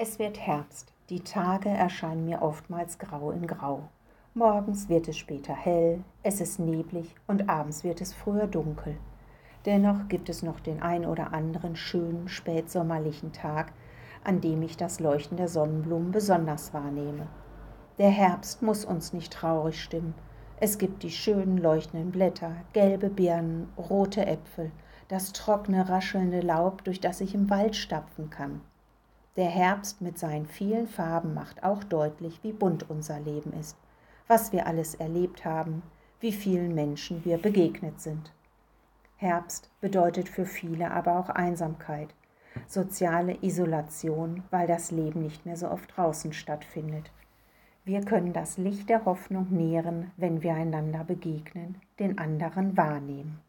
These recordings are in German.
Es wird Herbst. Die Tage erscheinen mir oftmals grau in grau. Morgens wird es später hell, es ist neblig und abends wird es früher dunkel. Dennoch gibt es noch den ein oder anderen schönen spätsommerlichen Tag, an dem ich das Leuchten der Sonnenblumen besonders wahrnehme. Der Herbst muss uns nicht traurig stimmen. Es gibt die schönen leuchtenden Blätter, gelbe Birnen, rote Äpfel, das trockene, raschelnde Laub, durch das ich im Wald stapfen kann. Der Herbst mit seinen vielen Farben macht auch deutlich, wie bunt unser Leben ist, was wir alles erlebt haben, wie vielen Menschen wir begegnet sind. Herbst bedeutet für viele aber auch Einsamkeit, soziale Isolation, weil das Leben nicht mehr so oft draußen stattfindet. Wir können das Licht der Hoffnung nähren, wenn wir einander begegnen, den anderen wahrnehmen.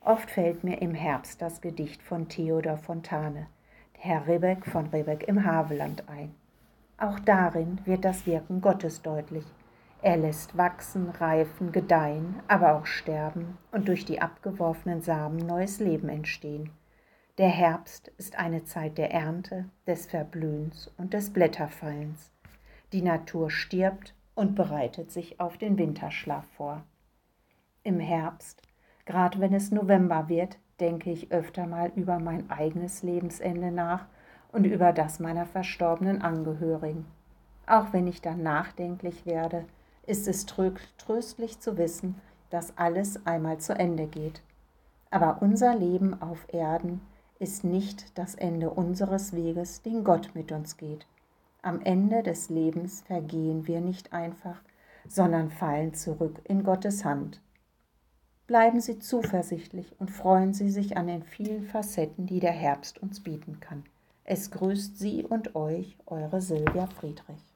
Oft fällt mir im Herbst das Gedicht von Theodor Fontane, Herr Ribbeck von Ribbeck im Haveland ein. Auch darin wird das Wirken Gottes deutlich. Er lässt wachsen, reifen, gedeihen, aber auch sterben und durch die abgeworfenen Samen neues Leben entstehen. Der Herbst ist eine Zeit der Ernte, des Verblühens und des Blätterfallens. Die Natur stirbt und bereitet sich auf den Winterschlaf vor. Im Herbst, gerade wenn es November wird, denke ich öfter mal über mein eigenes Lebensende nach und über das meiner verstorbenen Angehörigen. Auch wenn ich dann nachdenklich werde, ist es tröstlich zu wissen, dass alles einmal zu Ende geht. Aber unser Leben auf Erden ist nicht das Ende unseres Weges, den Gott mit uns geht. Am Ende des Lebens vergehen wir nicht einfach, sondern fallen zurück in Gottes Hand. Bleiben Sie zuversichtlich und freuen Sie sich an den vielen Facetten, die der Herbst uns bieten kann. Es grüßt Sie und euch, eure Silvia Friedrich.